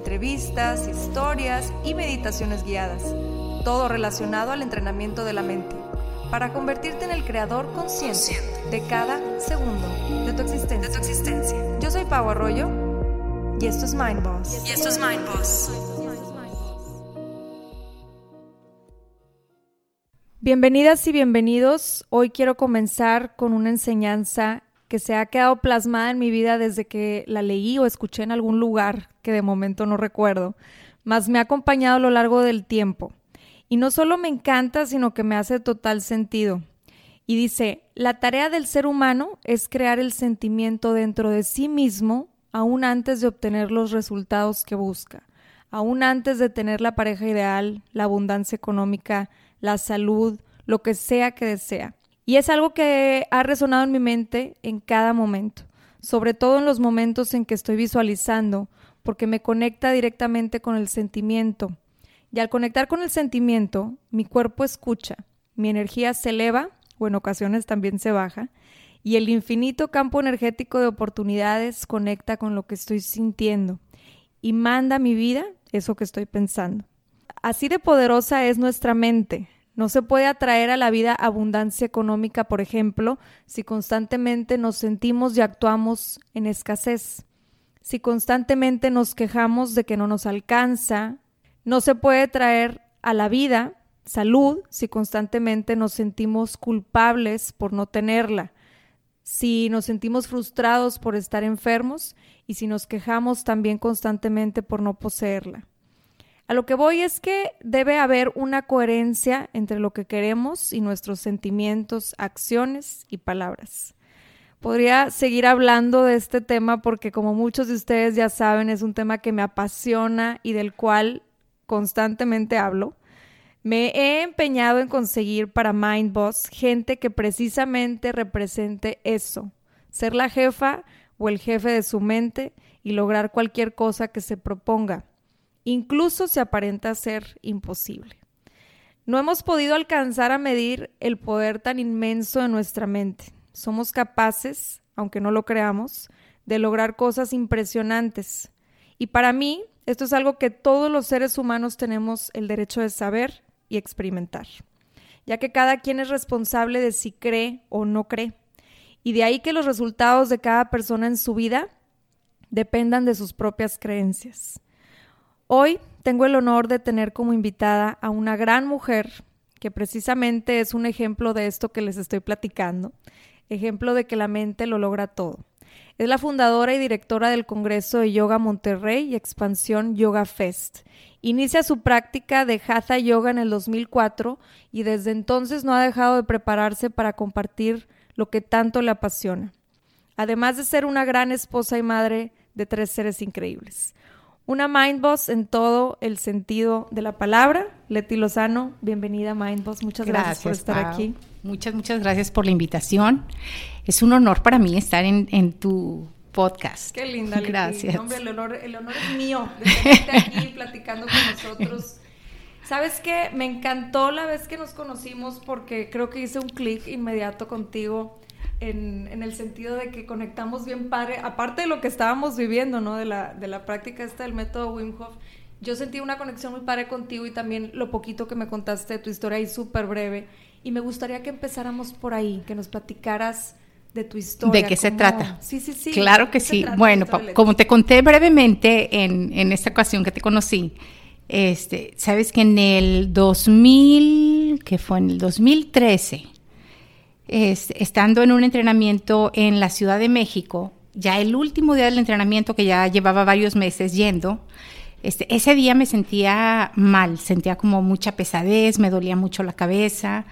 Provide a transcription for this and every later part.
entrevistas, historias y meditaciones guiadas, todo relacionado al entrenamiento de la mente, para convertirte en el creador consciente de cada segundo de tu existencia. Yo soy Pau Arroyo y esto es Mind Boss. Y esto es Mind Boss. Bienvenidas y bienvenidos. Hoy quiero comenzar con una enseñanza que se ha quedado plasmada en mi vida desde que la leí o escuché en algún lugar que de momento no recuerdo, mas me ha acompañado a lo largo del tiempo. Y no solo me encanta, sino que me hace total sentido. Y dice, la tarea del ser humano es crear el sentimiento dentro de sí mismo aún antes de obtener los resultados que busca, aún antes de tener la pareja ideal, la abundancia económica, la salud, lo que sea que desea. Y es algo que ha resonado en mi mente en cada momento, sobre todo en los momentos en que estoy visualizando, porque me conecta directamente con el sentimiento. Y al conectar con el sentimiento, mi cuerpo escucha, mi energía se eleva, o en ocasiones también se baja, y el infinito campo energético de oportunidades conecta con lo que estoy sintiendo y manda a mi vida eso que estoy pensando. Así de poderosa es nuestra mente, no se puede atraer a la vida abundancia económica, por ejemplo, si constantemente nos sentimos y actuamos en escasez. Si constantemente nos quejamos de que no nos alcanza, no se puede traer a la vida salud si constantemente nos sentimos culpables por no tenerla, si nos sentimos frustrados por estar enfermos y si nos quejamos también constantemente por no poseerla. A lo que voy es que debe haber una coherencia entre lo que queremos y nuestros sentimientos, acciones y palabras. Podría seguir hablando de este tema porque como muchos de ustedes ya saben es un tema que me apasiona y del cual constantemente hablo. Me he empeñado en conseguir para Mindboss gente que precisamente represente eso, ser la jefa o el jefe de su mente y lograr cualquier cosa que se proponga incluso se aparenta ser imposible. No hemos podido alcanzar a medir el poder tan inmenso de nuestra mente. Somos capaces, aunque no lo creamos, de lograr cosas impresionantes. Y para mí, esto es algo que todos los seres humanos tenemos el derecho de saber y experimentar, ya que cada quien es responsable de si cree o no cree. Y de ahí que los resultados de cada persona en su vida dependan de sus propias creencias. Hoy tengo el honor de tener como invitada a una gran mujer que precisamente es un ejemplo de esto que les estoy platicando, ejemplo de que la mente lo logra todo. Es la fundadora y directora del Congreso de Yoga Monterrey y Expansión Yoga Fest. Inicia su práctica de Hatha Yoga en el 2004 y desde entonces no ha dejado de prepararse para compartir lo que tanto le apasiona. Además de ser una gran esposa y madre de tres seres increíbles. Una Mind Boss en todo el sentido de la palabra. Leti Lozano, bienvenida a Mind Boss. Muchas gracias, por estar aquí. Muchas, muchas gracias por la invitación. Es un honor para mí estar en, tu podcast. Qué linda, Leti. Gracias. Hombre, el honor, el honor es mío de estar aquí platicando con nosotros. ¿Sabes qué? Me encantó la vez que nos conocimos porque creo que hice un clic inmediato contigo en, el sentido de que conectamos bien padre, aparte de lo que estábamos viviendo, ¿no? De la, de la práctica esta del método Wim Hof, yo sentí una conexión muy padre contigo y también lo poquito que me contaste de tu historia ahí súper breve. Y me gustaría que empezáramos por ahí, que nos platicaras de tu historia. ¿De qué se trata? Sí, sí, sí. Claro que sí. Bueno, como te conté brevemente en, en, esta ocasión que te conocí, este, sabes que en el 2000, que fue en el 2013, estando en un entrenamiento en la Ciudad de México, ya el último día del entrenamiento, que ya llevaba varios meses yendo, este, ese día me sentía mal, sentía como mucha pesadez, me dolía mucho la cabeza.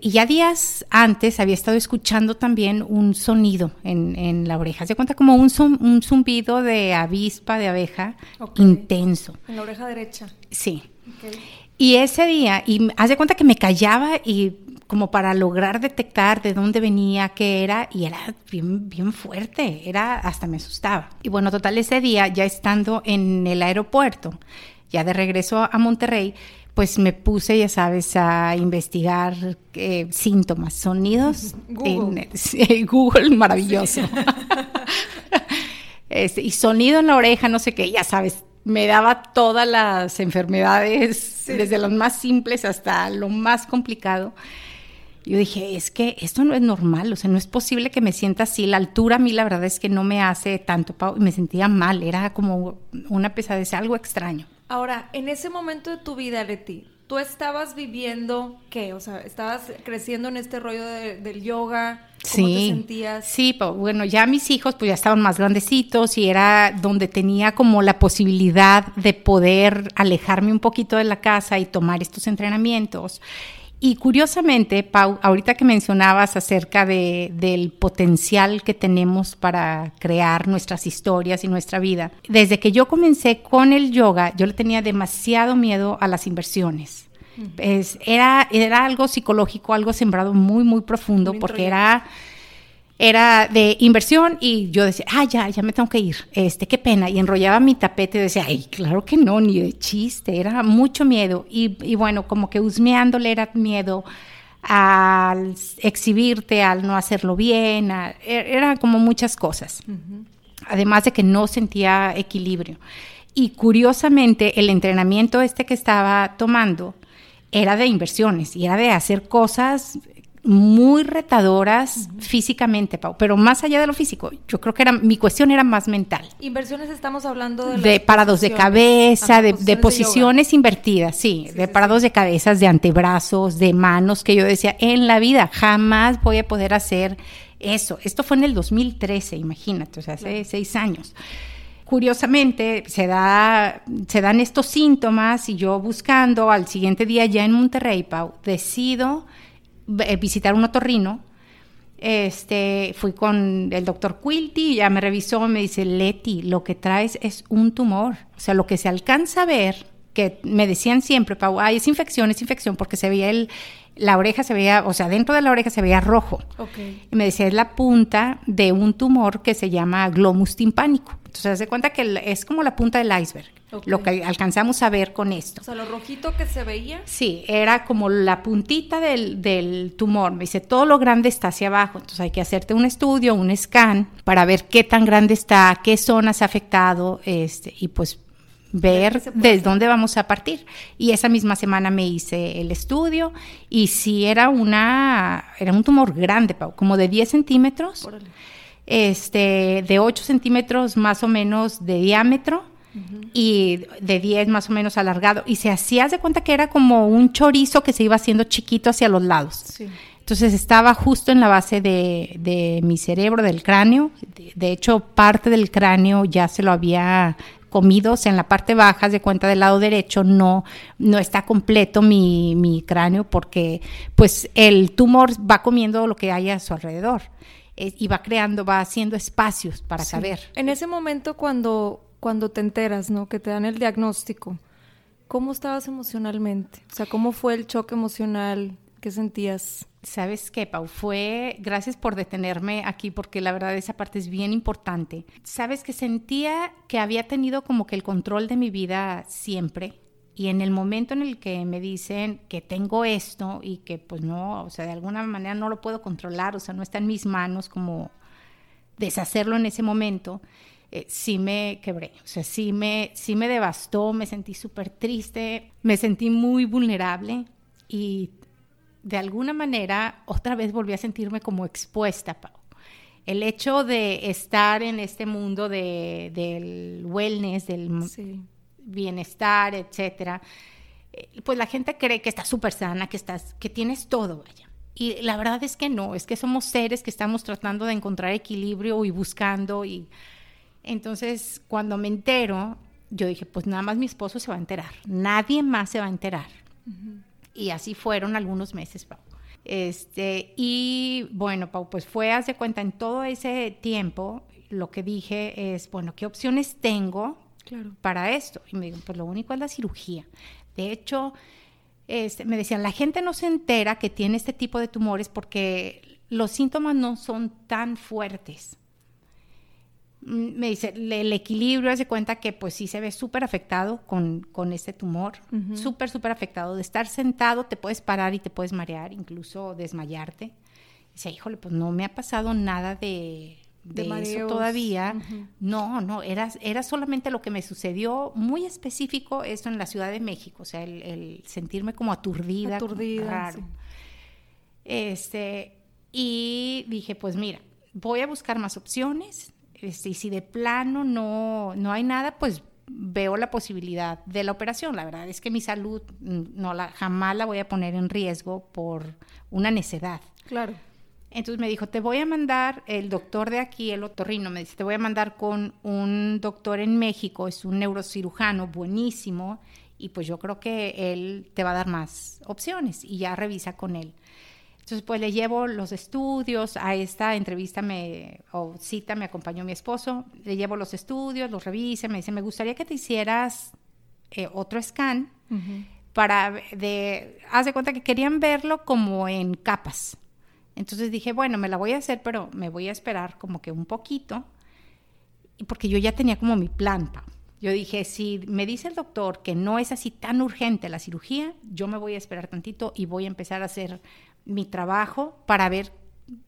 Y ya días antes había estado escuchando también un sonido en, la oreja. Se cuenta como un, un, zumbido de avispa, de abeja, intenso. En la oreja derecha. Sí. Y ese día, y haz de cuenta que me callaba y como para lograr detectar de dónde venía, qué era, y era bien, bien fuerte, era, hasta me asustaba. Y bueno, total, ese día, ya estando en el aeropuerto, ya de regreso a Monterrey, pues me puse, ya sabes, a investigar eh, síntomas, sonidos. Google. En, Google, maravilloso. Este, y sonido en la oreja, no sé qué, ya sabes, me daba todas las enfermedades, desde las más simples hasta lo más complicado. Yo dije, es que esto no es normal, o sea, no es posible que me sienta así. La altura a mí la verdad es que no me hace tanto, y me sentía mal, era como una pesadez, algo extraño. Ahora, en ese momento de tu vida, Leti, ¿tú estabas viviendo qué? O sea, ¿estabas creciendo en este rollo del yoga? ¿Cómo sí, te sentías? Sí, pues, bueno, ya mis hijos pues ya estaban más grandecitos y era donde tenía como la posibilidad de poder alejarme un poquito de la casa y tomar estos entrenamientos. Y curiosamente, Pau, ahorita que mencionabas acerca de, del potencial que tenemos para crear nuestras historias y nuestra vida, desde que yo comencé con el yoga, yo le tenía demasiado miedo a las inversiones. Es, era, era algo psicológico, algo sembrado muy, muy profundo, porque era era de inversión y yo decía, ah, ya, ya me tengo que ir, este, qué pena, y enrollaba mi tapete y decía, ay, claro que no, ni de chiste, era mucho miedo, y, y bueno, como que husmeándole era miedo al exhibirte, al no hacerlo bien, a, e, era como muchas cosas, además de que no sentía equilibrio. Y curiosamente, el entrenamiento este que estaba tomando era de inversiones y era de hacer cosas muy retadoras físicamente, Pau, pero más allá de lo físico, yo creo que era mi cuestión era más mental. Inversiones estamos hablando de, de parados de cabeza, de, de, posiciones invertidas, sí, sí de sí, parados sí. de cabezas, de antebrazos, de manos, que yo decía, en la vida jamás voy a poder hacer eso. Esto fue en el 2013, imagínate, o sea, hace claro. seis años curiosamente se, da, se dan estos síntomas y yo buscando al siguiente día ya en Monterrey, Pau, decido visitar un otorrino. Este, fui con el doctor Quilty, ya me revisó, me dice, Leti, lo que traes es un tumor. O sea, lo que se alcanza a ver, que me decían siempre, Pau, ay, es infección, es infección, porque se veía el, la oreja se veía, o sea, dentro de la oreja se veía rojo. Okay. Y me decía, es la punta de un tumor que se llama glomus timpánico. Entonces, se cuenta que es como la punta del iceberg. Okay. Lo que alcanzamos a ver con esto. O sea, lo rojito que se veía. Sí, era como la puntita del, del, tumor. Me dice, todo lo grande está hacia abajo. Entonces hay que hacerte un estudio, un scan, para ver qué tan grande está, qué zonas ha afectado, este, y pues ver desde dónde vamos a partir. Y esa misma semana me hice el estudio y sí era una, era un tumor grande, como de 10 centímetros, Órale. este, de 8 centímetros más o menos de diámetro y de 10 más o menos alargado. Y se hacía de cuenta que era como un chorizo que se iba haciendo chiquito hacia los lados. Sí. Entonces estaba justo en la base de, de mi cerebro, del cráneo. De, de, hecho, parte del cráneo ya se lo había comido, o sea, en la parte baja, de cuenta del lado derecho, no, no está completo mi, mi cráneo porque pues el tumor va comiendo lo que hay a su alrededor eh, y va creando, va haciendo espacios para sí. caber. En ese momento cuando cuando te enteras, ¿no? Que te dan el diagnóstico. ¿Cómo estabas emocionalmente? O sea, ¿cómo fue el choque emocional? ¿Qué sentías? ¿Sabes qué, Pau? Fue, gracias por detenerme aquí porque la verdad esa parte es bien importante. ¿Sabes que sentía que había tenido como que el control de mi vida siempre? Y en el momento en el que me dicen que tengo esto y que pues no, o sea, de alguna manera no lo puedo controlar, o sea, no está en mis manos como deshacerlo en ese momento, eh, sí me quebré, o sea, sí me, sí me devastó, me sentí súper triste, me sentí muy vulnerable y de alguna manera otra vez volví a sentirme como expuesta, Pau. El hecho de estar en este mundo de, del wellness, del sí. bienestar, etcétera, eh, pues la gente cree que estás súper sana, que, estás, que tienes todo, vaya. Y la verdad es que no, es que somos seres que estamos tratando de encontrar equilibrio y buscando y entonces, cuando me entero, yo dije, pues nada más mi esposo se va a enterar, nadie más se va a enterar. Uh -huh. Y así fueron algunos meses, Pau. Este, y bueno, Pau, pues fue, hace cuenta, en todo ese tiempo, lo que dije es, bueno, ¿qué opciones tengo claro. para esto? Y me dijo, pues lo único es la cirugía. De hecho, este, me decían, la gente no se entera que tiene este tipo de tumores porque los síntomas no son tan fuertes. Mm, me dice, el equilibrio, hace cuenta que pues sí se ve súper afectado con, con, este tumor, súper, súper afectado. De estar sentado te puedes parar y te puedes marear, incluso desmayarte. Dice, híjole, pues no me ha pasado nada de, de, eso todavía. No, no, era, era solamente lo que me sucedió muy específico, esto en la Ciudad de México, o sea, el, sentirme como aturdida. Aturdida. Este, y dije, pues mira, voy a buscar más opciones este, y si de plano no, no hay nada, pues veo la posibilidad de la operación. La verdad es que mi salud no la, jamás la voy a poner en riesgo por una necedad. Claro. Entonces me dijo, te voy a mandar, el doctor de aquí, el otorrino, me dice, te voy a mandar con un doctor en México, es un neurocirujano buenísimo, y pues yo creo que él te va a dar más opciones y ya revisa con él. Entonces, pues le llevo los estudios, a esta entrevista me, o cita me acompañó mi esposo, le llevo los estudios, los revisa, me dice, me gustaría que te hicieras eh, otro scan para, de, haz de cuenta que querían verlo como en capas. Entonces dije, bueno, me la voy a hacer, pero me voy a esperar como que un poquito, porque yo ya tenía como mi plan, Yo dije, si me dice el doctor que no es así tan urgente la cirugía, yo me voy a esperar tantito y voy a empezar a hacer mi trabajo para ver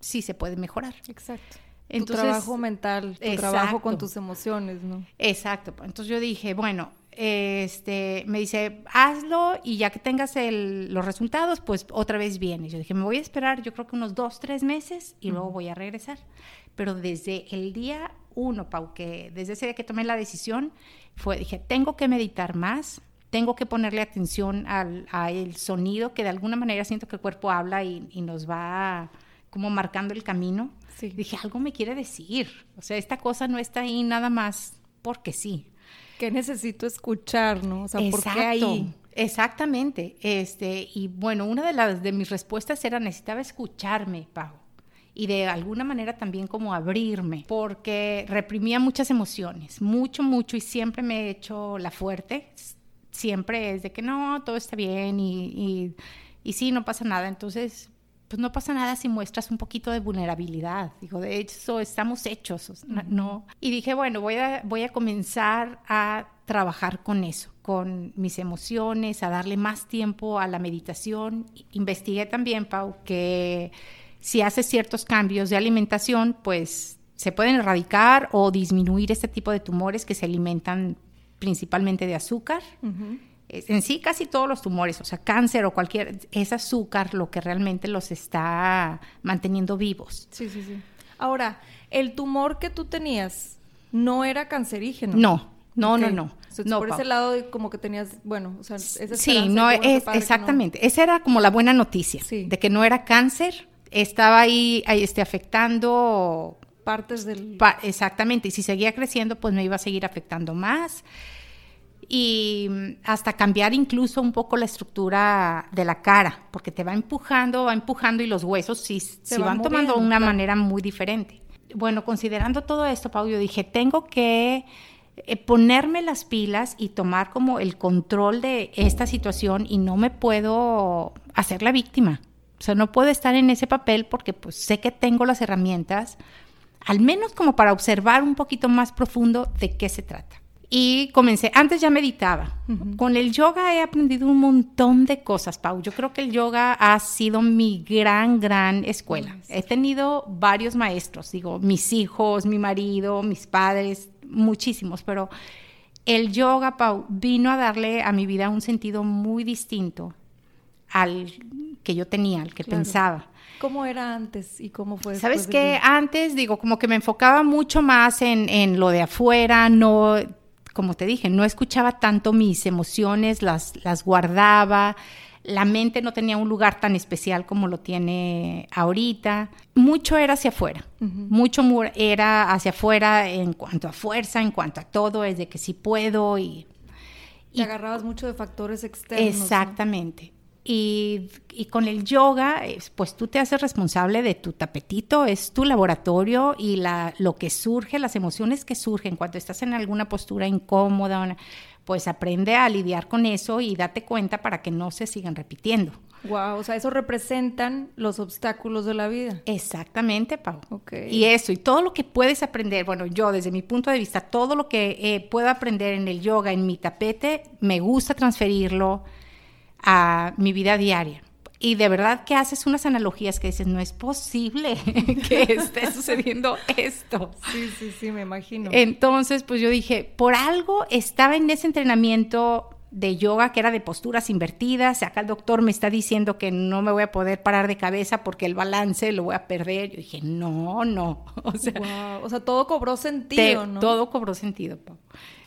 si se puede mejorar. Exacto. tu trabajo mental, tu trabajo con tus emociones, ¿no? Exacto. Entonces yo dije, bueno, este, me dice, hazlo y ya que tengas los resultados, pues otra vez vienes. Yo dije, me voy a esperar, yo creo que unos dos, tres meses y luego voy a regresar. Pero desde el día uno, Pau, que desde ese día que tomé la decisión, fue, dije, tengo que meditar más, tengo que ponerle atención al el sonido, que de alguna manera siento que el cuerpo habla y, nos va como marcando el camino. Dije, algo me quiere decir. O sea, esta cosa no está ahí nada más porque sí. Que necesito escuchar, ¿no? O sea, ¿por qué ahí? Exactamente. Este, y bueno, una de las de mis respuestas era necesitaba escucharme, Pau. Y de alguna manera también como abrirme, porque reprimía muchas emociones, mucho, mucho, y siempre me he hecho la fuerte siempre es de que no, todo está bien y, y, sí, no pasa nada. Entonces, pues no pasa nada si muestras un poquito de vulnerabilidad. Digo, de hecho, estamos hechos, ¿no? Y dije, bueno, voy a, voy a comenzar a trabajar con eso, con mis emociones, a darle más tiempo a la meditación. Investigué también, Pau, que si haces ciertos cambios de alimentación, pues se pueden erradicar o disminuir este tipo de tumores que se alimentan principalmente de azúcar. En sí, casi todos los tumores, o sea, cáncer o cualquier, es azúcar lo que realmente los está manteniendo vivos. Sí, sí, sí. Ahora, el tumor que tú tenías no era cancerígeno. No, no, no, no. no por ese lado, como que tenías, bueno, o sea, esa Sí, no, es, exactamente. Esa era como la buena noticia, de que no era cáncer, estaba ahí, ahí este, afectando partes del... exactamente, y si seguía creciendo, pues me iba a seguir afectando más. Y hasta cambiar incluso un poco la estructura de la cara, porque te va empujando, va empujando y los huesos sí, se van, tomando de una manera muy diferente. Bueno, considerando todo esto, Pau, yo dije, tengo que eh, ponerme las pilas y tomar como el control de esta situación y no me puedo hacer la víctima. O sea, no puedo estar en ese papel porque pues sé que tengo las herramientas, al menos como para observar un poquito más profundo de qué se trata. Y comencé, antes ya meditaba. Con el yoga he aprendido un montón de cosas, Pau. Yo creo que el yoga ha sido mi gran, gran escuela. He tenido varios maestros, digo, mis hijos, mi marido, mis padres, muchísimos, pero el yoga, Pau, vino a darle a mi vida un sentido muy distinto al que yo tenía, al que pensaba. ¿Cómo era antes y cómo fue Sabes que antes, digo, como que me enfocaba mucho más en, en, lo de afuera, no, como te dije, no escuchaba tanto mis emociones, las, las guardaba, la mente no tenía un lugar tan especial como lo tiene ahorita. Mucho era hacia afuera, mucho era hacia afuera en cuanto a fuerza, en cuanto a todo, es de que sí puedo y... Y agarrabas mucho de factores externos. Exactamente. Y, con el yoga, pues tú te haces responsable de tu tapetito, es tu laboratorio y la, lo que surge, las emociones que surgen cuando estás en alguna postura incómoda, pues aprende a lidiar con eso y date cuenta para que no se sigan repitiendo. Wow, o sea, eso representan los obstáculos de la vida. Exactamente, Pau. Okay. Y eso, y todo lo que puedes aprender, bueno, yo desde mi punto de vista, todo lo que eh, puedo aprender en el yoga, en mi tapete, me gusta transferirlo a mi vida diaria. Y de verdad que haces unas analogías que dices, no es posible que esté sucediendo esto. Sí, sí, sí, me imagino. Entonces, pues yo dije, por algo estaba en ese entrenamiento de yoga que era de posturas invertidas. Acá el doctor me está diciendo que no me voy a poder parar de cabeza porque el balance lo voy a perder. Yo dije, no, no. O sea, o sea todo cobró sentido, ¿no? Todo cobró sentido, Pau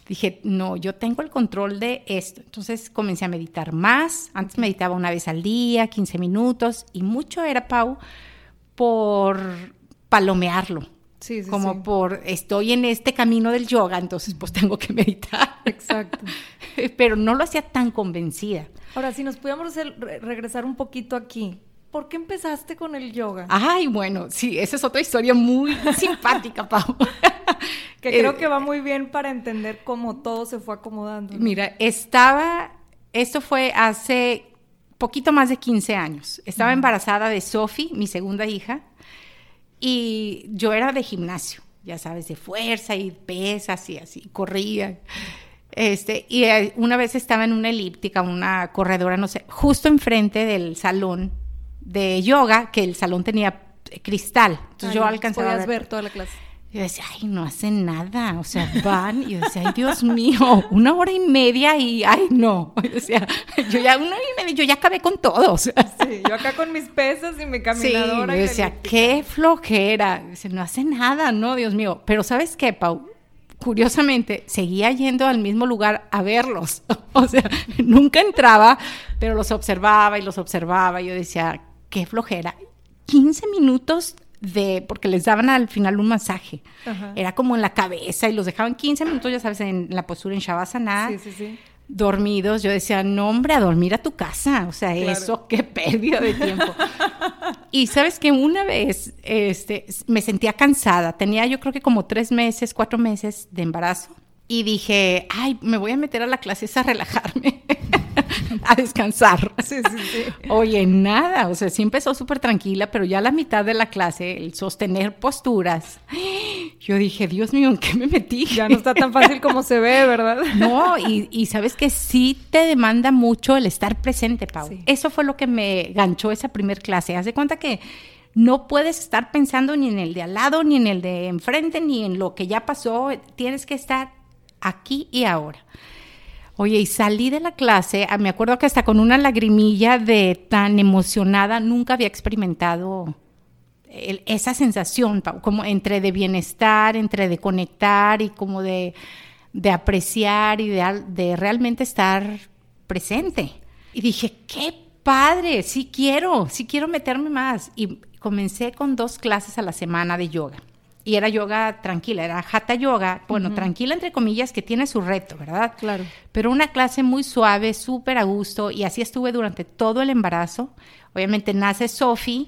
dije, no, yo tengo el control de esto. Entonces comencé a meditar más. Antes meditaba una vez al día, 15 minutos, y mucho era, Pau, por palomearlo. Sí, sí, como por estoy en este camino del yoga, entonces pues tengo que meditar. Exacto. Pero no lo hacía tan convencida. Ahora, si nos pudiéramos regresar un poquito aquí, ¿por qué empezaste con el yoga? Ay, bueno, sí, esa es otra historia muy simpática, Pau. Que creo eh, que va muy bien para entender cómo todo se fue acomodando. Mira, estaba, esto fue hace poquito más de 15 años. Estaba embarazada de Sophie, mi segunda hija, y yo era de gimnasio, ya sabes, de fuerza y pesas y así, corría. Este, y eh, una vez estaba en una elíptica, una corredora, no sé, justo enfrente del salón de yoga, que el salón tenía cristal. Entonces yo alcanzaba a ver. toda la clase. Yo decía, ay, no hacen nada, o sea, van, y yo decía, ay, Dios mío, una hora y media y, ay, no, yo decía, yo ya, una hora y media, yo ya acabé con todos. Sí, yo acá con mis pesas y mi caminadora. Sí, yo decía, qué flojera, dice, no hace nada, no, Dios mío, pero ¿sabes qué, Pau? Curiosamente, seguía yendo al mismo lugar a verlos, o sea, nunca entraba, pero los observaba y los observaba, y yo decía, qué flojera. 15 minutos de, porque les daban al final un masaje. Era como en la cabeza y los dejaban 15 minutos, ya sabes, en la postura en Shavasana. Sí, sí, sí. Dormidos, yo decía, no, hombre, a dormir a tu casa. O sea, eso, qué pérdida de tiempo. y sabes que una vez este, me sentía cansada. Tenía yo creo que como tres meses, cuatro meses de embarazo. Y dije, ay, me voy a meter a la clase a relajarme. a descansar. Sí, sí, sí. Oye, nada, o sea, sí empezó súper tranquila, pero ya a la mitad de la clase, el sostener posturas, yo dije, Dios mío, ¿en qué me metí? Ya no está tan fácil como se ve, ¿verdad? No, y, sabes que sí te demanda mucho el estar presente, Pau. Eso fue lo que me ganchó esa primer clase. Haz de cuenta que no puedes estar pensando ni en el de al lado, ni en el de enfrente, ni en lo que ya pasó. Tienes que estar aquí y ahora. Oye, y salí de la clase, ah, me acuerdo que hasta con una lagrimilla de tan emocionada, nunca había experimentado esa sensación, como entre de bienestar, entre de conectar y como de, apreciar y de, de realmente estar presente. Y dije, qué padre, sí quiero, sí quiero meterme más. Y comencé con dos clases a la semana de yoga y era yoga tranquila, era hatha yoga, bueno, tranquila entre comillas, que tiene su reto, ¿verdad? Claro. Pero una clase muy suave, súper a gusto, y así estuve durante todo el embarazo. Obviamente nace Sophie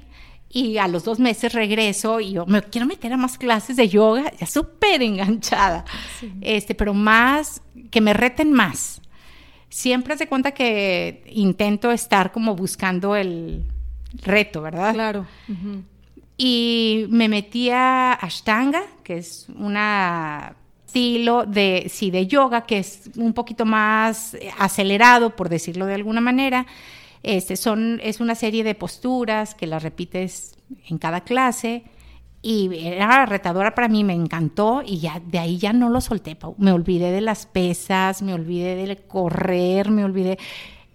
y a los dos meses regreso y yo me quiero meter a más clases de yoga, ya súper enganchada, este, pero más, que me reten más. Siempre se cuenta que intento estar como buscando el reto, ¿verdad? Claro. Y me metí a Ashtanga, que es un estilo de, sí, de yoga, que es un poquito más acelerado, por decirlo de alguna manera. Este, son, es una serie de posturas que las repites en cada clase y era retadora para mí, me encantó y ya de ahí ya no lo solté, me olvidé de las pesas, me olvidé de correr, me olvidé.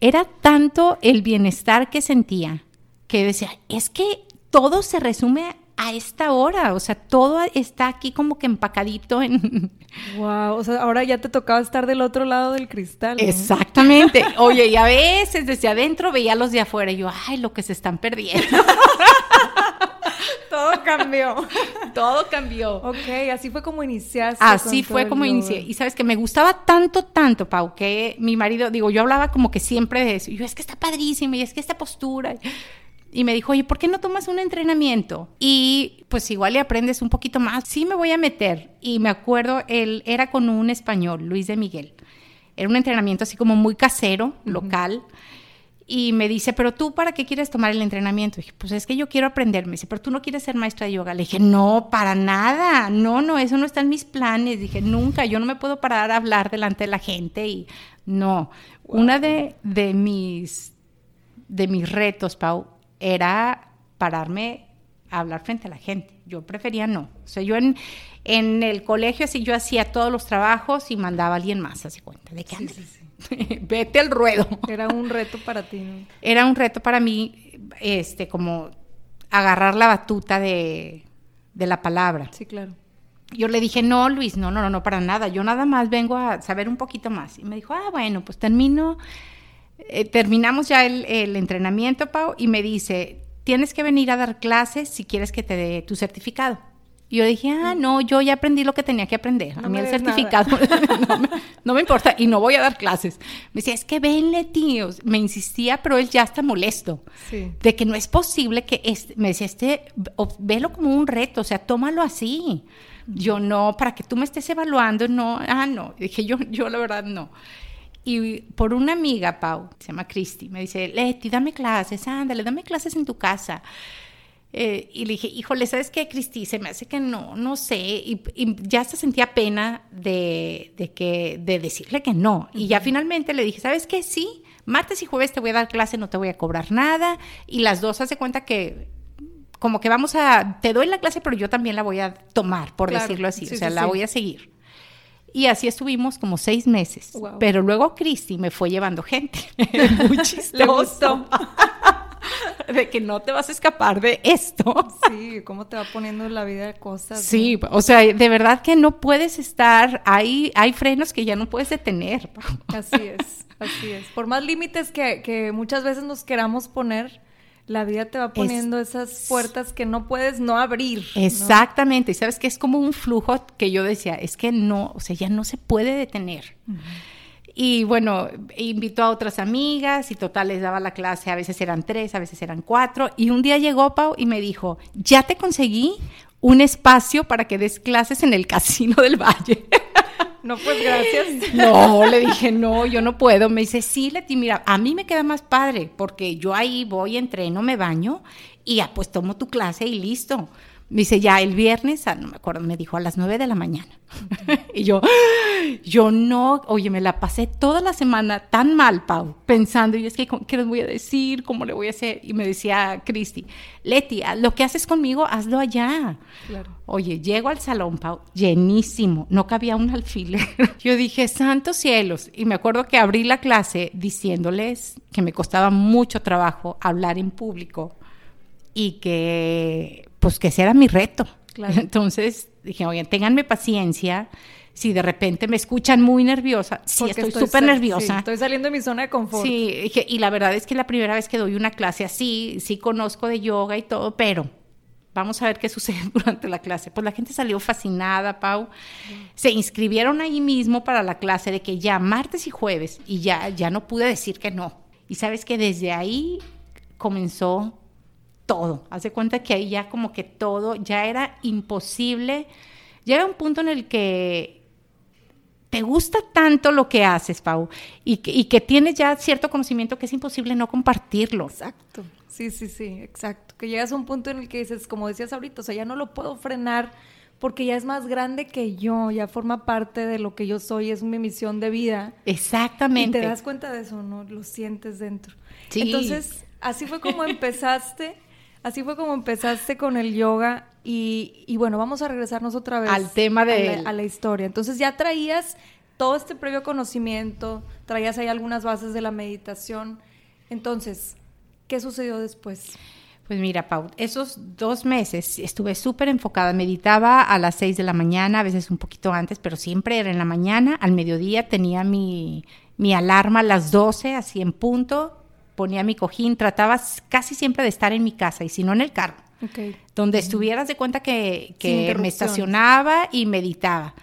Era tanto el bienestar que sentía que decía, es que todo se resume a esta hora, o sea, todo está aquí como que empacadito en... Wow, o sea, ahora ya te tocaba estar del otro lado del cristal. Exactamente. Oye, y a veces desde adentro veía los de afuera y yo, ay, lo que se están perdiendo. todo cambió. todo cambió. Ok, así fue como iniciaste. Así fue como inicié. Y sabes que me gustaba tanto, tanto, Pau, que mi marido, digo, yo hablaba como que siempre de eso. Y yo, es que está padrísimo y es que esta postura y me dijo, oye, ¿por qué no tomas un entrenamiento? Y pues igual le aprendes un poquito más. Sí me voy a meter. Y me acuerdo, él era con un español, Luis de Miguel. Era un entrenamiento así como muy casero, local. Y me dice, pero tú, ¿para qué quieres tomar el entrenamiento? dije, pues es que yo quiero aprender. Me dice, pero tú no quieres ser maestra de yoga. Le dije, no, para nada. No, no, eso no está en mis planes. Dije, nunca, yo no me puedo parar a hablar delante de la gente. Y no, una de, de, mis, de mis retos, Pau, era pararme a hablar frente a la gente. Yo prefería no. O sea, yo en, en el colegio así yo hacía todos los trabajos y mandaba a alguien más, así cuenta. ¿De qué sí, sí, sí. vete al ruedo. Era un reto para ti, ¿no? Era un reto para mí, este, como agarrar la batuta de, de la palabra. Sí, claro. Yo le dije, no, Luis, no, no, no, para nada. Yo nada más vengo a saber un poquito más. Y me dijo, ah, bueno, pues termino, eh, terminamos ya el, el entrenamiento, Pau, y me dice, tienes que venir a dar clases si quieres que te dé tu certificado. Y yo dije, ah, no, yo ya aprendí lo que tenía que aprender. a mí el certificado no, me, no, me, importa y no voy a dar clases. Me decía, es que venle, tío. Me insistía, pero él ya está molesto. Sí. De que no es posible que, este, me decía, este, velo como un reto, o sea, tómalo así. Yo no, para que tú me estés evaluando, no, ah, no. Dije, yo, yo la verdad no. Y por una amiga, Pau, se llama Cristi, me dice, Leti, dame clases, ándale, dame clases en tu casa. Eh, y le dije, híjole, ¿sabes qué, Cristi? Se me hace que no, no sé. Y, y ya se sentía pena de, de, que, de decirle que no. Y ya finalmente le dije, ¿sabes qué? Sí, martes y jueves te voy a dar clase, no te voy a cobrar nada. Y las dos hace cuenta que como que vamos a, te doy la clase, pero yo también la voy a tomar, por claro. decirlo así. Sí, o sea, sí, la sí. voy a seguir. Y así estuvimos como seis meses. Wow. Pero luego Cristi me fue llevando gente. Muy chistoso. de que no te vas a escapar de esto. Sí, cómo te va poniendo la vida de cosas. Sí, ¿no? o sea, de verdad que no puedes estar, hay, hay frenos que ya no puedes detener. Así es, así es. Por más límites que, que muchas veces nos queramos poner, la vida te va poniendo es, esas puertas que no puedes no abrir. Exactamente, ¿no? y sabes que es como un flujo que yo decía, es que no, o sea, ya no se puede detener. Uh -huh. Y bueno, invitó a otras amigas y total les daba la clase, a veces eran tres, a veces eran cuatro. Y un día llegó Pau y me dijo, ya te conseguí un espacio para que des clases en el Casino del Valle. No, pues gracias. No, le dije, no, yo no puedo. Me dice, sí, Leti, mira, a mí me queda más padre porque yo ahí voy, entreno, me baño y pues tomo tu clase y listo. Me dice, ya el viernes, no me acuerdo, me dijo a las nueve de la mañana. Y yo, yo no, oye, me la pasé toda la semana tan mal, Pau, pensando, y es que, ¿qué les voy a decir? ¿Cómo le voy a hacer? Y me decía Cristi, Leti, lo que haces conmigo, hazlo allá. Claro. Oye, llego al salón, Pau, llenísimo, no cabía un alfiler. yo dije, santos cielos. Y me acuerdo que abrí la clase diciéndoles que me costaba mucho trabajo hablar en público y que pues que ese era mi reto. Claro. Entonces dije, oye, ténganme paciencia. Si de repente me escuchan muy nerviosa, sí, Porque estoy súper nerviosa. Sí, estoy saliendo de mi zona de confort. Sí, dije, y la verdad es que la primera vez que doy una clase así, sí conozco de yoga y todo, pero vamos a ver qué sucede durante la clase. Pues la gente salió fascinada, Pau. Se inscribieron ahí mismo para la clase de que ya martes y jueves, y ya, ya no pude decir que no. Y sabes que desde ahí comenzó todo. Hace cuenta que ahí ya como que todo, ya era imposible. Llega un punto en el que te gusta tanto lo que haces, Pau, y que, y que tienes ya cierto conocimiento que es imposible no compartirlo. Exacto. Sí, sí, sí, exacto. Que llegas a un punto en el que dices, como decías ahorita, o sea, ya no lo puedo frenar porque ya es más grande que yo, ya forma parte de lo que yo soy, es mi misión de vida. Exactamente. Y te das cuenta de eso, ¿no? Lo sientes dentro. Sí. Entonces, así fue como empezaste. Así fue como empezaste con el yoga y, y, bueno, vamos a regresarnos otra vez al tema de a la, a la, historia. Entonces ya traías todo este previo conocimiento, traías ahí algunas bases de la meditación. Entonces, ¿qué sucedió después? Pues mira, Pau, esos dos meses estuve súper enfocada. Meditaba a las seis de la mañana, a veces un poquito antes, pero siempre era en la mañana. Al mediodía tenía mi, mi alarma a las 12, así en punto ponía mi cojín, trataba casi siempre de estar en mi casa y si no en el carro. Okay. Donde estuvieras de cuenta que, que me estacionaba y meditaba.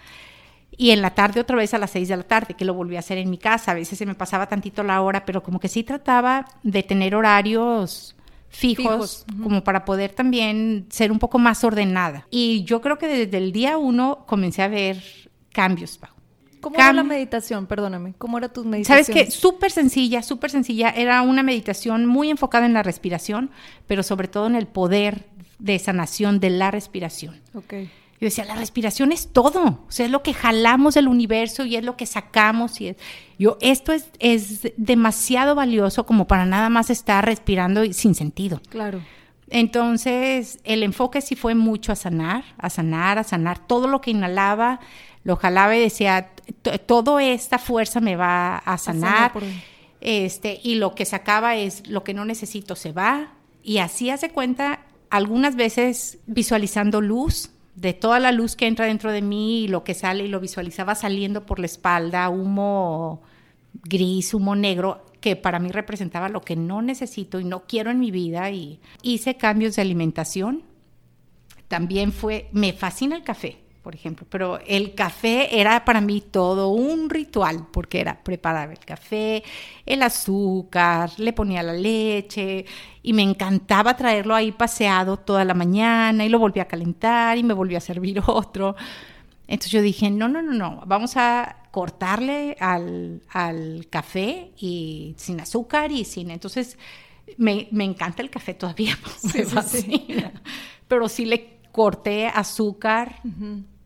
Y en la tarde otra vez a las seis de la tarde, que lo volví a hacer en mi casa. A veces se me pasaba tantito la hora, pero como que sí trataba de tener horarios fijos, fijos. Uh -huh. como para poder también ser un poco más ordenada. Y yo creo que desde el día uno comencé a ver cambios, Pau. ¿Cómo era la meditación? Perdóname. ¿Cómo era tu meditación? Sabes que súper sencilla, súper sencilla. Era una meditación muy enfocada en la respiración, pero sobre todo en el poder de sanación de la respiración. Ok. Yo decía, la respiración es todo, o sea, es lo que jalamos del universo y es lo que sacamos. Y yo, esto es, es demasiado valioso como para nada más estar respirando sin sentido. Claro. Entonces, el enfoque sí fue mucho a sanar, a sanar, a sanar. Todo lo que inhalaba, lo jalaba y decía, toda esta fuerza me va a sanar. este, y lo que sacaba es lo que no necesito se va. Y así hace cuenta, algunas veces visualizando luz, de toda la luz que entra dentro de mí y lo que sale y lo visualizaba saliendo por la espalda, humo gris, humo negro, que para mí representaba lo que no necesito y no quiero en mi vida y hice cambios de alimentación. También fue, me fascina el café, por ejemplo, pero el café era para mí todo un ritual, porque era preparar el café, el azúcar, le ponía la leche y me encantaba traerlo ahí paseado toda la mañana y lo volvía a calentar y me volvía a servir otro. Entonces yo dije, no, no, no, no, vamos a cortarle al, café y sin azúcar y sin... Entonces me, encanta el café todavía, pero sí le corté azúcar,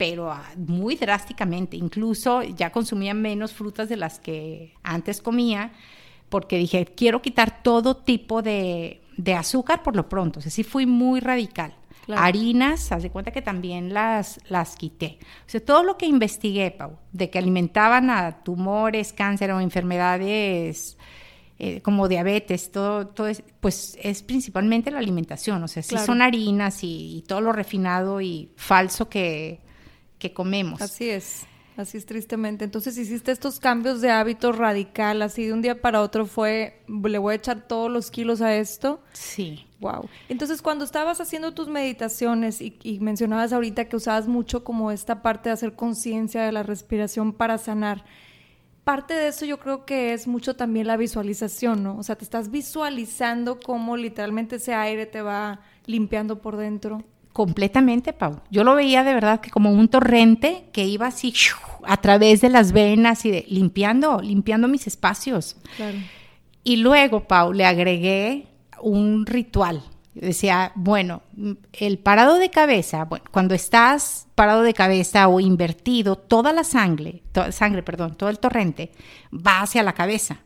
pero muy drásticamente. Incluso ya consumía menos frutas de las que antes comía, porque dije, quiero quitar todo tipo de, de azúcar por lo pronto. O sea, sí fui muy radical. Harinas, haz de cuenta que también las, las quité. O sea, todo lo que investigué, Pau, de que alimentaban a tumores, cáncer o enfermedades eh, como diabetes, todo, todo es, pues es principalmente la alimentación. O sea, sí son harinas y, todo lo refinado y falso que, que comemos. Así es. Así es tristemente. Entonces hiciste estos cambios de hábitos radical, así de un día para otro fue, le voy a echar todos los kilos a esto. Sí. Wow. Entonces, cuando estabas haciendo tus meditaciones y, mencionabas ahorita que usabas mucho como esta parte de hacer conciencia de la respiración para sanar, parte de eso yo creo que es mucho también la visualización, ¿no? O sea, te estás visualizando cómo literalmente ese aire te va limpiando por dentro. Completamente, Pau. Yo lo veía de verdad que como un torrente que iba así a través de las venas y de, limpiando, limpiando mis espacios. Claro. Y luego, Pau, le agregué un ritual. decía, bueno, el parado de cabeza, bueno, cuando estás parado de cabeza o invertido, toda la sangre, toda, sangre, perdón, todo el torrente va hacia la cabeza.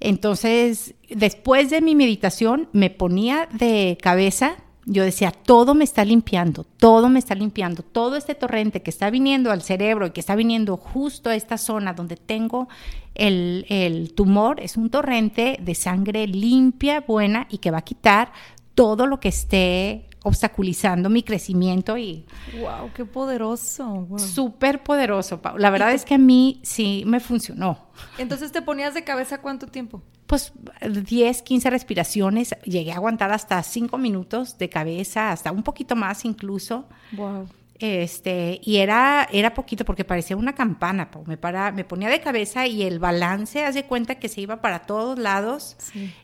Entonces, después de mi meditación, me ponía de cabeza yo decía, todo me está limpiando, todo me está limpiando, todo este torrente que está viniendo al cerebro y que está viniendo justo a esta zona donde tengo el, el tumor, es un torrente de sangre limpia, buena y que va a quitar todo lo que esté obstaculizando mi crecimiento y... ¡Wow! ¡Qué poderoso! Súper poderoso, La verdad es que a mí sí me funcionó. Entonces, ¿te ponías de cabeza cuánto tiempo? Pues 10, 15 respiraciones. Llegué a aguantar hasta 5 minutos de cabeza, hasta un poquito más incluso. ¡Wow! Este, y era, era poquito porque parecía una campana, me, para, me ponía de cabeza y el balance, haz de cuenta que se iba para todos lados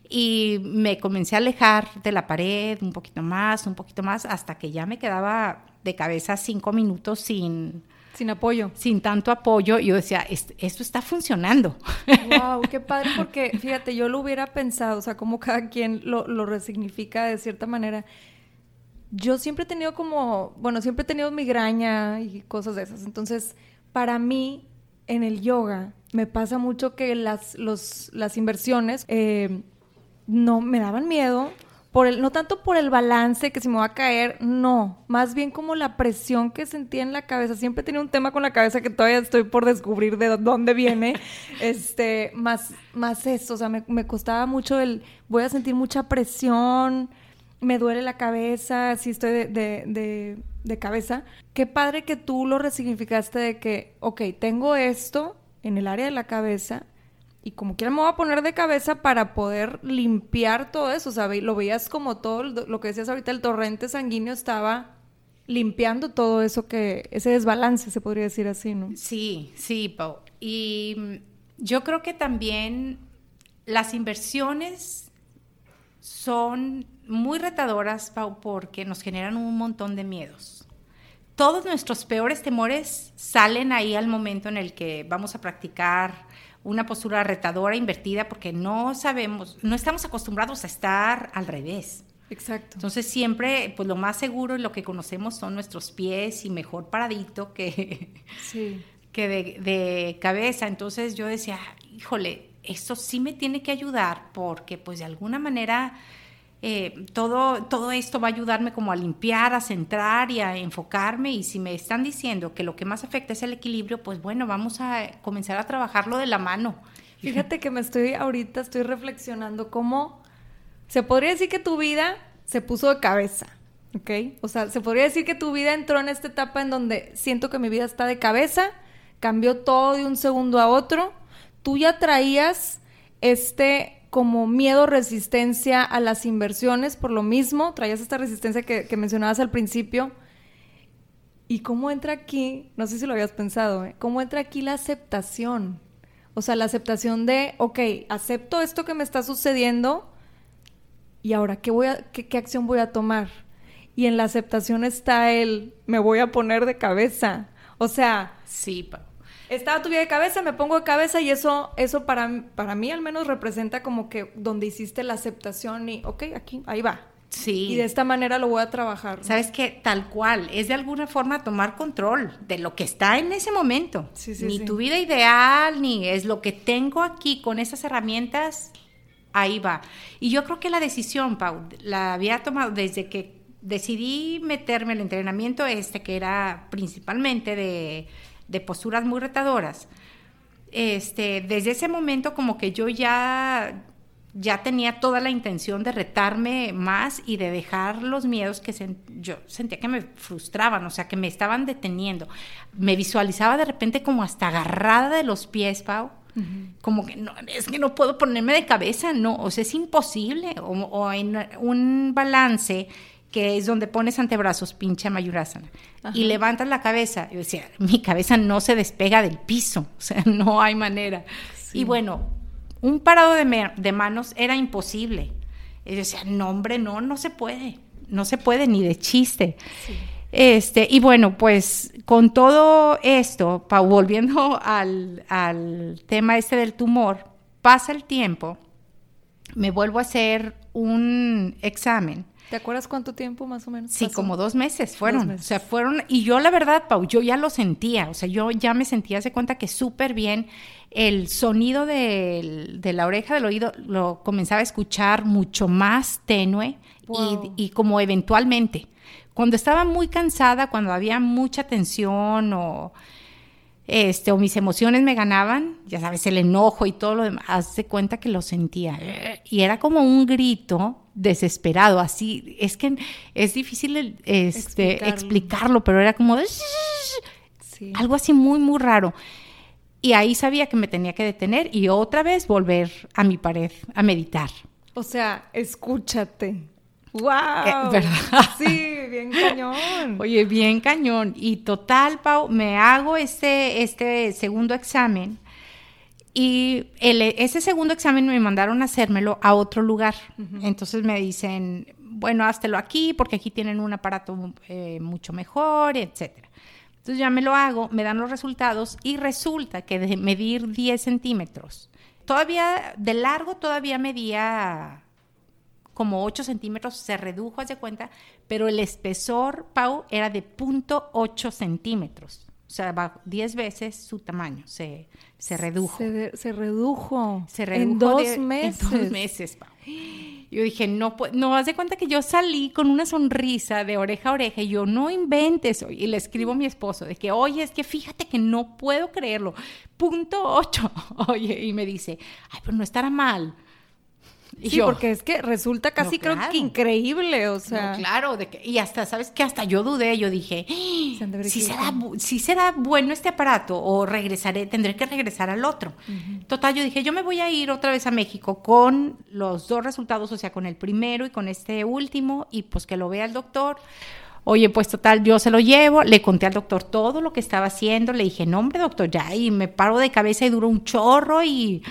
y me comencé a alejar de la pared un poquito más, un poquito más, hasta que ya me quedaba de cabeza cinco minutos sin... Sin apoyo. Sin tanto apoyo. Y yo decía, esto, está funcionando. Wow, qué padre, porque fíjate, yo lo hubiera pensado, o sea, como cada quien lo, lo resignifica de cierta manera yo siempre he tenido como, bueno, siempre he tenido migraña y cosas de esas. Entonces, para mí, en el yoga, me pasa mucho que las, los, las inversiones eh, no me daban miedo. Por el, no tanto por el balance que si me va a caer, no, más bien como la presión que sentía en la cabeza. Siempre tenido un tema con la cabeza que todavía estoy por descubrir de dónde viene. este, más, más eso, o sea, me, me costaba mucho el, voy a sentir mucha presión, me duele la cabeza, si estoy de, de, cabeza. Qué padre que tú lo resignificaste de que, ok, tengo esto en el área de la cabeza y como quiera me voy a poner de cabeza para poder limpiar todo eso, sea, lo veías como todo lo que decías ahorita, el torrente sanguíneo estaba limpiando todo eso que, ese desbalance, se podría decir así, ¿no? Sí, sí, Pau. Y mm, yo creo que también las inversiones son muy retadoras, Pau, porque nos generan un montón de miedos. todos nuestros peores temores salen ahí al momento en el que vamos a practicar una postura retadora, invertida, porque no sabemos, no estamos acostumbrados a estar al revés. Exacto. Entonces siempre, pues lo más seguro y lo que conocemos son nuestros pies y mejor paradito que, que de, de, cabeza. Entonces yo decía, híjole, esto sí me tiene que ayudar porque pues de alguna manera eh, todo, todo esto va a ayudarme como a limpiar, a centrar y a enfocarme. Y si me están diciendo que lo que más afecta es el equilibrio, pues bueno, vamos a comenzar a trabajarlo de la mano. Fíjate que me estoy ahorita, estoy reflexionando cómo se podría decir que tu vida se puso de cabeza. ¿Ok? O sea, se podría decir que tu vida entró en esta etapa en donde siento que mi vida está de cabeza, cambió todo de un segundo a otro. Tú ya traías este como miedo, resistencia a las inversiones, por lo mismo, traías esta resistencia que, mencionabas al principio. ¿Y cómo entra aquí? No sé si lo habías pensado, ¿eh? ¿cómo entra aquí la aceptación? O sea, la aceptación de, ok, acepto esto que me está sucediendo y ahora, ¿qué, voy qué, acción voy a tomar? Y en la aceptación está el, me voy a poner de cabeza. O sea, sí, estaba tu vida de cabeza, me pongo de cabeza y eso, eso para, para mí al menos representa como que donde hiciste la aceptación y, ok, aquí, ahí va. Sí. Y de esta manera lo voy a trabajar. Sabes que tal cual, es de alguna forma tomar control de lo que está en ese momento. Sí, sí, ni tu vida ideal, ni es lo que tengo aquí con esas herramientas, ahí va. Y yo creo que la decisión, Pau, la había tomado desde que decidí meterme el entrenamiento este, que era principalmente de de posturas muy retadoras, este, desde ese momento como que yo ya, ya tenía toda la intención de retarme más y de dejar los miedos que yo sentía que me frustraban, o sea, que me estaban deteniendo. Me visualizaba de repente como hasta agarrada de los pies, Pau. Como que no, es que no puedo ponerme de cabeza, no, o sea, es imposible. O, o en un balance que es donde pones antebrazos, pincha mayurasana, y levantas la cabeza. Yo decía, mi cabeza no se despega del piso, o sea, no hay manera. Y bueno, un parado de, manos era imposible. Y yo decía, no, hombre, no, no se puede, no se puede ni de chiste. Este, y bueno, pues con todo esto, volviendo al, al tema este del tumor, pasa el tiempo, me vuelvo a hacer un examen ¿Te acuerdas cuánto tiempo más o menos? Sí, como dos meses fueron. O sea, fueron, y yo la verdad, Pau, yo ya lo sentía, o sea, yo ya me sentía, hace cuenta que súper bien el sonido de, la oreja del oído lo comenzaba a escuchar mucho más tenue y, y como eventualmente. Cuando estaba muy cansada, cuando había mucha tensión o este, o mis emociones me ganaban, ya sabes, el enojo y todo lo demás, hace cuenta que lo sentía. Y era como un grito desesperado, así, es que es difícil este, explicarlo. pero era como algo así muy, muy raro. Y ahí sabía que me tenía que detener y otra vez volver a mi pared a meditar. O sea, escúchate. ¡Wow! ¿Verdad? Sí, bien cañón. Oye, bien cañón. Y total, Pau, me hago este, este segundo examen. Y el, ese segundo examen me mandaron a hacérmelo a otro lugar. Entonces me dicen, bueno, háztelo aquí porque aquí tienen un aparato eh, mucho mejor, etcétera. Entonces ya me lo hago, me dan los resultados y resulta que de medir 10 centímetros, todavía de largo todavía medía como 8 centímetros, se redujo, hace cuenta, pero el espesor, Pau, era de 0.8 centímetros. O sea, 10 veces su tamaño se, se redujo. Se, redujo. Se redujo. En dos meses. En dos meses, Pau. Yo dije, no, no, haz de cuenta que yo salí con una sonrisa de oreja a oreja y yo, no inventes. Y le escribo a mi esposo de que, oye, es que fíjate que no puedo creerlo. Punto 8. Oye, y me dice, ay, pero no estará mal. Y sí, porque es que resulta casi creo que increíble, o sea. claro, de que, y hasta, ¿sabes qué? Hasta yo dudé, yo dije, si será, si será bueno este aparato o regresaré, tendré que regresar al otro. Total, yo dije, yo me voy a ir otra vez a México con los dos resultados, o sea, con el primero y con este último, y pues que lo vea el doctor. Oye, pues total, yo se lo llevo, le conté al doctor todo lo que estaba haciendo, le dije, no, hombre, doctor, ya, y me paro de cabeza y duro un chorro y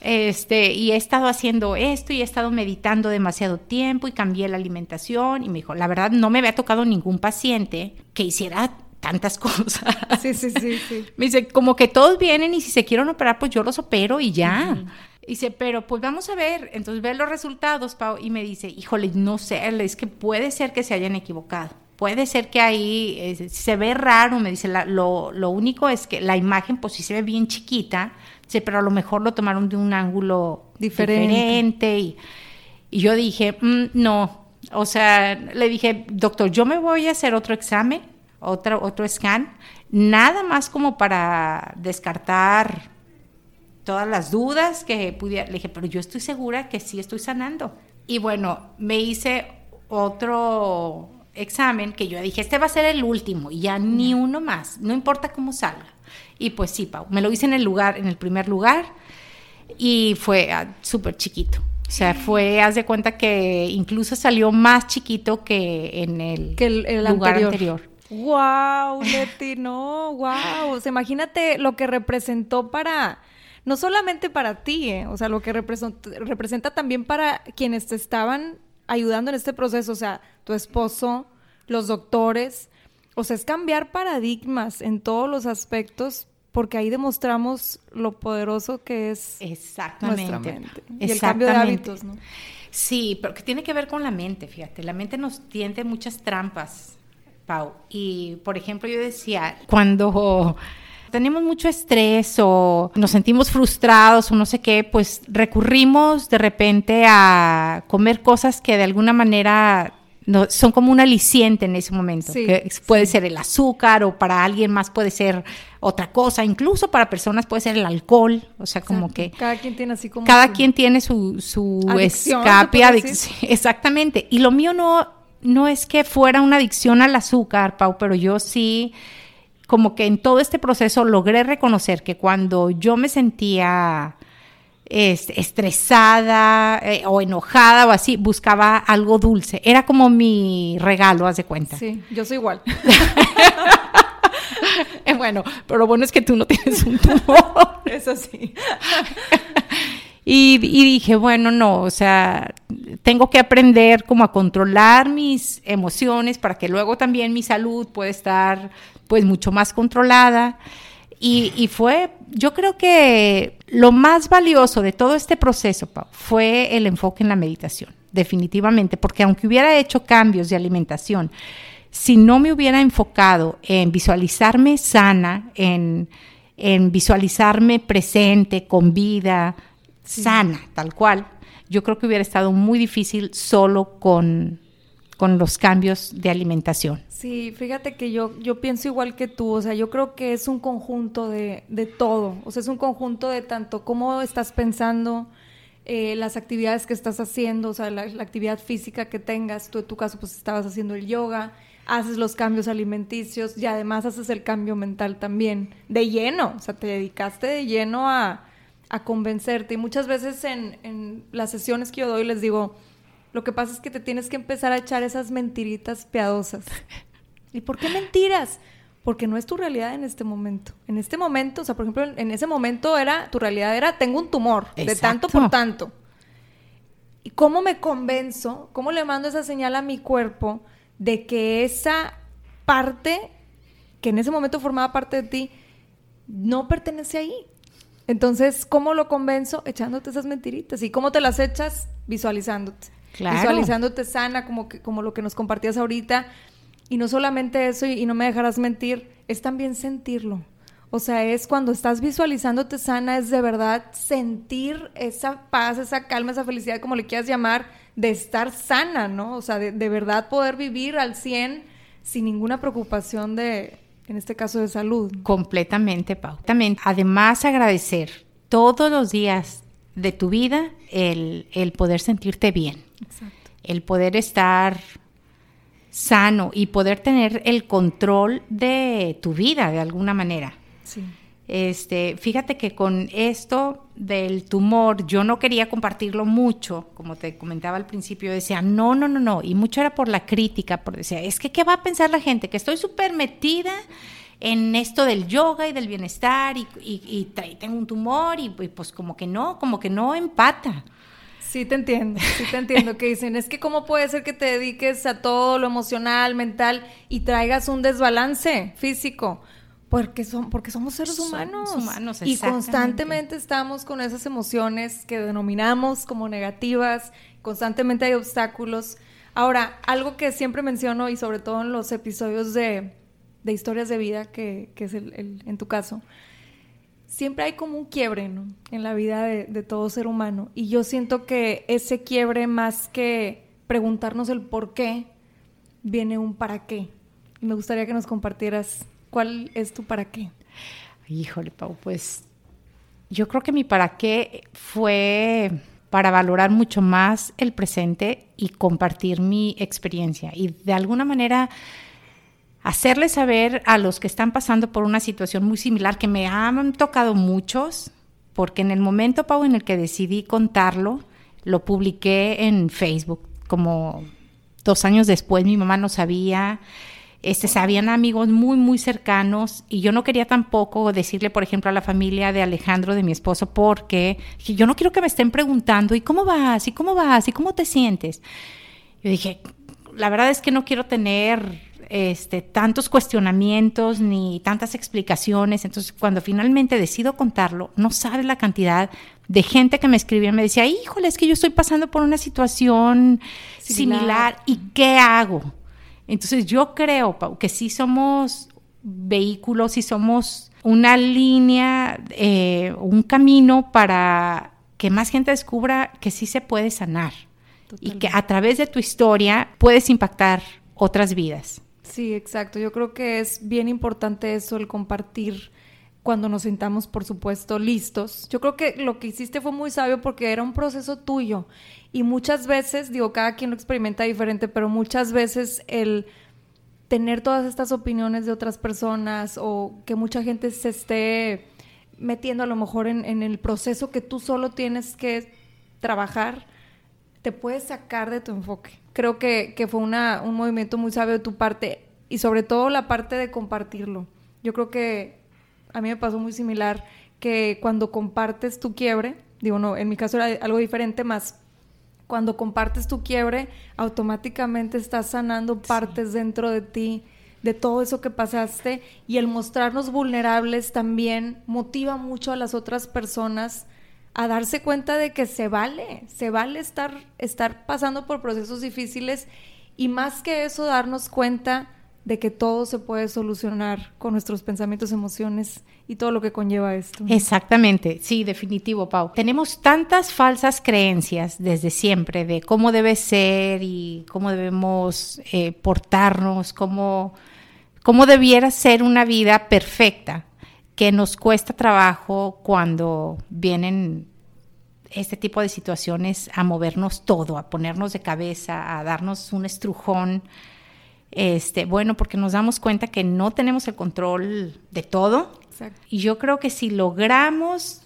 Este, y he estado haciendo esto y he estado meditando demasiado tiempo y cambié la alimentación y me dijo, la verdad no me había tocado ningún paciente que hiciera tantas cosas. Sí, sí, sí, sí. Me dice, como que todos vienen y si se quieren operar, pues yo los opero y ya. Dice, pero pues vamos a ver. Entonces ve los resultados, Pau, y me dice, híjole, no sé, es que puede ser que se hayan equivocado. Puede ser que ahí eh, se ve raro, me dice, lo, lo, único es que la imagen pues sí se ve bien chiquita, dice, pero a lo mejor lo tomaron de un ángulo diferente. y, y, yo dije, mm, no, o sea, le dije, doctor, yo me voy a hacer otro examen, otro, otro scan, nada más como para descartar todas las dudas que pudiera. Le dije, pero yo estoy segura que sí estoy sanando. Y bueno, me hice otro examen que yo dije, este va a ser el último y ya ni uno más, no importa cómo salga. Y pues sí, Pau, me lo hice en el lugar, en el primer lugar y fue ah, súper chiquito. O sea, fue, haz de cuenta que incluso salió más chiquito que en el, que el, lugar anterior. ¡Wow, Leti! No, wow. O sea, imagínate lo que representó para, no solamente para ti, eh, o sea, lo que representa, representa también para quienes te estaban ayudando en este proceso, o sea, tu esposo, los doctores, o sea, es cambiar paradigmas en todos los aspectos porque ahí demostramos lo poderoso que es Exactamente. nuestra mente y el cambio de hábitos, ¿no? Sí, pero que tiene que ver con la mente, fíjate, la mente nos tiende muchas trampas, Pau. Y, por ejemplo, yo decía, cuando tenemos mucho estrés o nos sentimos frustrados o no sé qué, pues recurrimos de repente a comer cosas que de alguna manera no, son como un aliciente en ese momento. que puede ser el azúcar o para alguien más puede ser otra cosa, incluso para personas puede ser el alcohol, o sea, como que... Cada quien tiene así como... Cada quien tiene su, su escape, exactamente. Y lo mío no, no es que fuera una adicción al azúcar, Pau, pero yo sí como que en todo este proceso logré reconocer que cuando yo me sentía estresada eh, o enojada o así, buscaba algo dulce. Era como mi regalo, haz de cuenta. Sí, yo soy igual. Eh, bueno, pero lo bueno es que tú no tienes un tumor. Eso sí. y, y, dije, bueno, no, o sea, tengo que aprender como a controlar mis emociones para que luego también mi salud pueda estar pues mucho más controlada. Y, fue, yo creo que lo más valioso de todo este proceso, fue el enfoque en la meditación, definitivamente, porque aunque hubiera hecho cambios de alimentación, si no me hubiera enfocado en visualizarme sana, en, en visualizarme presente, con vida, sana, tal cual, yo creo que hubiera estado muy difícil solo con, con los cambios de alimentación. Sí, fíjate que yo, yo pienso igual que tú, o sea, yo creo que es un conjunto de, de todo, o sea, es un conjunto de tanto cómo estás pensando, eh, las actividades que estás haciendo, o sea, la, actividad física que tengas, tú en tu caso pues estabas haciendo el yoga, haces los cambios alimenticios y además haces el cambio mental también, de lleno, o sea, te dedicaste de lleno a, a convencerte y muchas veces en, en las sesiones que yo doy les digo, lo que pasa es que te tienes que empezar a echar esas mentiritas piadosas. ¿Y por qué mentiras? Porque no es tu realidad en este momento. En este momento, o sea, por ejemplo, en ese momento era, tu realidad era, tengo un tumor, de tanto por tanto. ¿Y cómo me convenzo, cómo le mando esa señal a mi cuerpo de que esa parte, que en ese momento formaba parte de ti, no pertenece ahí? Entonces, ¿cómo lo convenzo? Echándote esas mentiritas. ¿Y cómo te las echas? Visualizándote. Visualizándote sana, como, que, como lo que nos compartías ahorita, y no solamente eso, y, no me dejarás mentir, es también sentirlo. O sea, es cuando estás visualizándote sana, es de verdad sentir esa paz, esa calma, esa felicidad, como le quieras llamar, de estar sana, ¿no? O sea, de, de verdad poder vivir al 100 sin ninguna preocupación de, en este caso, de salud. Completamente, Pau. También, además, agradecer todos los días de tu vida el, el poder sentirte bien. Exacto. El poder estar sano y poder tener el control de tu vida de alguna manera. Sí. Este, fíjate que con esto del tumor yo no quería compartirlo mucho, como te comentaba al principio, decía, no, no, no, no, y mucho era por la crítica, por decía, es que ¿qué va a pensar la gente? Que estoy súper metida en esto del yoga y del bienestar y, y, tengo un tumor y, pues como que no, como que no empata. Sí, te entiendo, sí te entiendo que dicen, es que cómo puede ser que te dediques a todo lo emocional, mental y traigas un desbalance físico. Porque, son, porque somos seres humanos. humanos y constantemente estamos con esas emociones que denominamos como negativas, constantemente hay obstáculos. Ahora, algo que siempre menciono y sobre todo en los episodios de, de historias de vida, que, que es el, en tu caso, siempre hay como un quiebre ¿no? en la vida de, de, todo ser humano. Y yo siento que ese quiebre, más que preguntarnos el por qué, viene un para qué. me gustaría que nos compartieras cuál es tu para qué. Híjole, Pau, pues yo creo que mi para qué fue para valorar mucho más el presente y compartir mi experiencia. Y de alguna manera hacerle saber a los que están pasando por una situación muy similar, que me han tocado muchos, porque en el momento, Pau, en el que decidí contarlo, lo publiqué en Facebook, como dos años después mi mamá no sabía, este, sabían amigos muy, muy cercanos y yo no quería tampoco decirle, por ejemplo, a la familia de Alejandro, de mi esposo, porque yo no quiero que me estén preguntando, ¿y cómo vas? ¿Y cómo vas? ¿Y cómo te sientes? Yo dije, la verdad es que no quiero tener este, tantos cuestionamientos ni tantas explicaciones. Entonces, cuando finalmente decido contarlo, no sabe la cantidad de gente que me escribía, me decía, híjole, es que yo estoy pasando por una situación similar, ¿y qué hago? Entonces, yo creo, Pau, que sí somos vehículos, y somos una línea, eh, un camino para que más gente descubra que sí se puede sanar y que a través de tu historia puedes impactar otras vidas. Sí, exacto. Yo creo que es bien importante eso, el compartir cuando nos sintamos, por supuesto, listos. Yo creo que lo que hiciste fue muy sabio porque era un proceso tuyo. Y muchas veces, digo, cada quien lo experimenta diferente, pero muchas veces el tener todas estas opiniones de otras personas o que mucha gente se esté metiendo a lo mejor en, el proceso que tú solo tienes que trabajar, te puede sacar de tu enfoque creo que, fue una, un movimiento muy sabio de tu parte y sobre todo la parte de compartirlo. Yo creo que a mí me pasó muy similar que cuando compartes tu quiebre, digo, no, en mi caso era algo diferente, más cuando compartes tu quiebre, automáticamente estás sanando partes dentro de ti, de todo eso que pasaste, y el mostrarnos vulnerables también motiva mucho a las otras personas a darse cuenta de que se vale, se vale estar, estar pasando por procesos difíciles y más que eso darnos cuenta de que todo se puede solucionar con nuestros pensamientos, emociones y todo lo que conlleva esto. Exactamente, sí, definitivo, Pau. Tenemos tantas falsas creencias desde siempre de cómo debe ser y cómo debemos eh, portarnos, cómo, cómo debiera ser una vida perfecta que nos cuesta trabajo cuando vienen este tipo de situaciones a movernos todo, a ponernos de cabeza, a darnos un estrujón. Este, bueno, porque nos damos cuenta que no tenemos el control de todo. Y yo creo que si logramos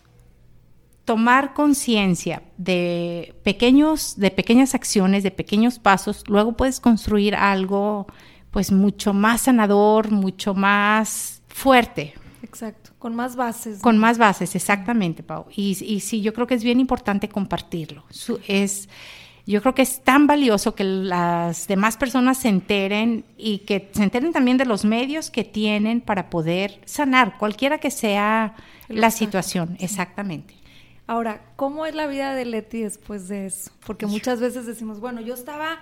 tomar conciencia de pequeños, de pequeñas acciones, de pequeños pasos, luego puedes construir algo pues mucho más sanador, mucho más fuerte. Exacto. Con más bases. Con más bases, exactamente, Pau. Y, y, sí, yo creo que es bien importante compartirlo. es, yo creo que es tan valioso que las demás personas se enteren y que se enteren también de los medios que tienen para poder sanar, cualquiera que sea la situación, exactamente. Ahora, ¿cómo es la vida de Leti después de eso? Porque muchas veces decimos, bueno, yo estaba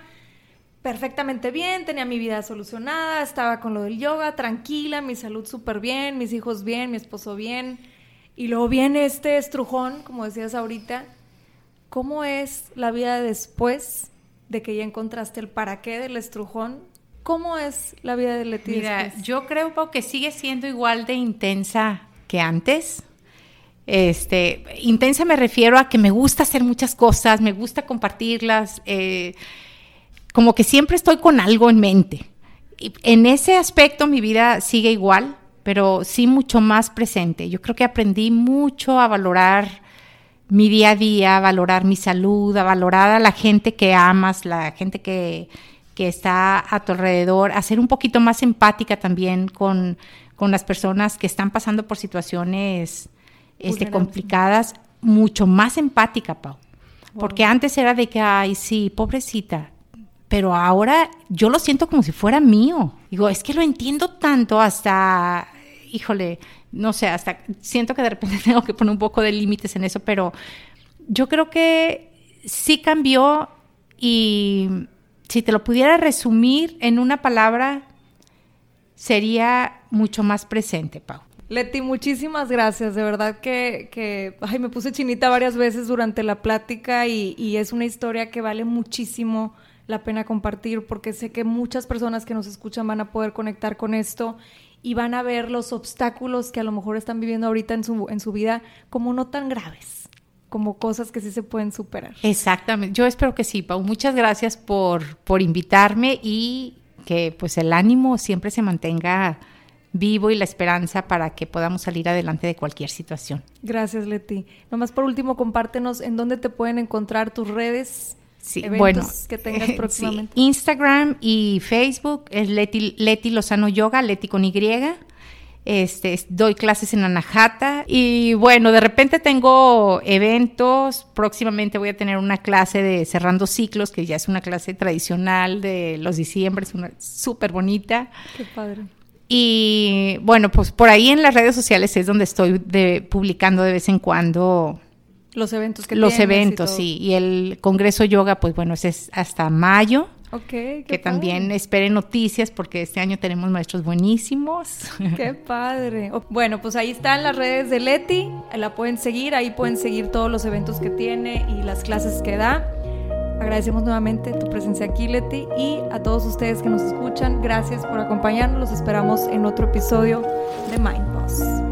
perfectamente bien, tenía mi vida solucionada, estaba con lo del yoga, tranquila, mi salud súper bien, mis hijos bien, mi esposo bien. Y luego viene este estrujón, como decías ahorita. ¿Cómo es la vida después de que ya encontraste el para qué del estrujón? ¿Cómo es la vida de Leti Mira, yo creo que sigue siendo igual de intensa que antes. Este, intensa me refiero a que me gusta hacer muchas cosas, me gusta compartirlas. Eh, como que siempre estoy con algo en mente. Y en ese aspecto mi vida sigue igual, pero sí mucho más presente. Yo creo que aprendí mucho a valorar mi día a día, a valorar mi salud, a valorar a la gente que amas, la gente que, está a tu alrededor, a ser un poquito más empática también con, con las personas que están pasando por situaciones este, complicadas, mucho más empática, Pau. Porque antes era de que, ay, sí, pobrecita. Pero ahora yo lo siento como si fuera mío. Digo, es que lo entiendo tanto hasta, híjole, no sé, hasta siento que de repente tengo que poner un poco de límites en eso, pero yo creo que sí cambió y si te lo pudiera resumir en una palabra, sería mucho más presente, Pau. Leti, muchísimas gracias. De verdad que, ay, me puse chinita varias veces durante la plática y, es una historia que vale muchísimo la pena compartir porque sé que muchas personas que nos escuchan van a poder conectar con esto y van a ver los obstáculos que a lo mejor están viviendo ahorita en su, en su vida como no tan graves, como cosas que sí se pueden superar. Exactamente. Yo espero que sí, Pau. Muchas gracias por, por invitarme y que pues el ánimo siempre se mantenga vivo y la esperanza para que podamos salir adelante de cualquier situación. Gracias, Leti. Nomás por último, compártenos en dónde te pueden encontrar tus redes. Sí, bueno, que tengas próximamente. Instagram y Facebook es Leti, Leti Lozano Yoga, Leti con Y. Este, doy clases en Anahata y bueno, de repente tengo eventos, próximamente voy a tener una clase de cerrando ciclos, que ya es una clase tradicional de los diciembre, es una súper bonita. Qué padre. Y bueno, pues por ahí en las redes sociales es donde estoy publicando de vez en cuando los eventos que Los eventos, sí. Y el Congreso Yoga, pues bueno, es hasta mayo. Ok, que también esperen noticias porque este año tenemos maestros buenísimos. Qué padre. Bueno, pues ahí están las redes de Leti, la pueden seguir, ahí pueden seguir todos los eventos que tiene y las clases que da. Agradecemos nuevamente tu presencia aquí, Leti, y a todos ustedes que nos escuchan, gracias por acompañarnos. Los esperamos en otro episodio de Mind Boss.